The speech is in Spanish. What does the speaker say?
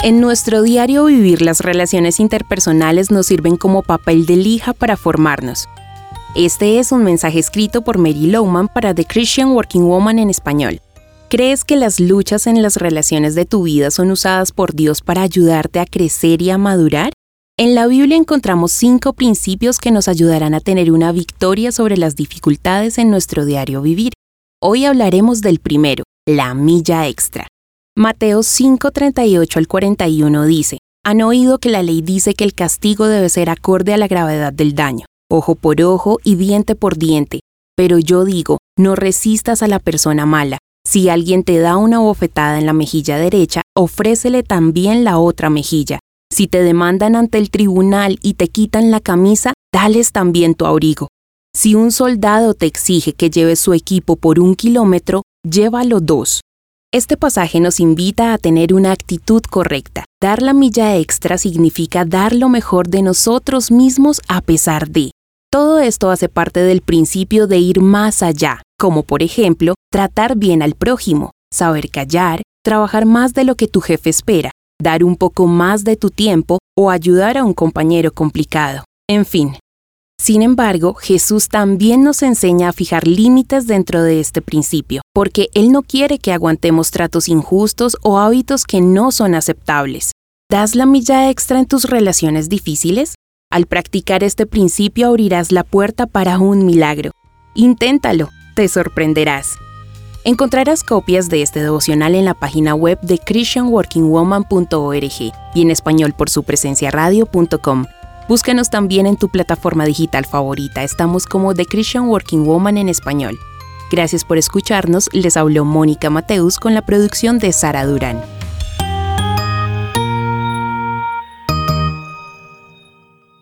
En nuestro diario vivir las relaciones interpersonales nos sirven como papel de lija para formarnos. Este es un mensaje escrito por Mary Lowman para The Christian Working Woman en español. ¿Crees que las luchas en las relaciones de tu vida son usadas por Dios para ayudarte a crecer y a madurar? En la Biblia encontramos cinco principios que nos ayudarán a tener una victoria sobre las dificultades en nuestro diario vivir. Hoy hablaremos del primero, la milla extra. Mateo 5:38 al 41 dice, Han oído que la ley dice que el castigo debe ser acorde a la gravedad del daño, ojo por ojo y diente por diente, pero yo digo, no resistas a la persona mala. Si alguien te da una bofetada en la mejilla derecha, ofrécele también la otra mejilla. Si te demandan ante el tribunal y te quitan la camisa, dales también tu abrigo. Si un soldado te exige que lleves su equipo por un kilómetro, llévalo dos. Este pasaje nos invita a tener una actitud correcta. Dar la milla extra significa dar lo mejor de nosotros mismos a pesar de. Todo esto hace parte del principio de ir más allá, como por ejemplo, tratar bien al prójimo, saber callar, trabajar más de lo que tu jefe espera, dar un poco más de tu tiempo o ayudar a un compañero complicado. En fin, sin embargo, Jesús también nos enseña a fijar límites dentro de este principio, porque Él no quiere que aguantemos tratos injustos o hábitos que no son aceptables. ¿Das la milla extra en tus relaciones difíciles? Al practicar este principio abrirás la puerta para un milagro. Inténtalo, te sorprenderás. Encontrarás copias de este devocional en la página web de christianworkingwoman.org y en español por su presencia radio.com. Búscanos también en tu plataforma digital favorita. Estamos como The Christian Working Woman en español. Gracias por escucharnos. Les habló Mónica Mateus con la producción de Sara Durán.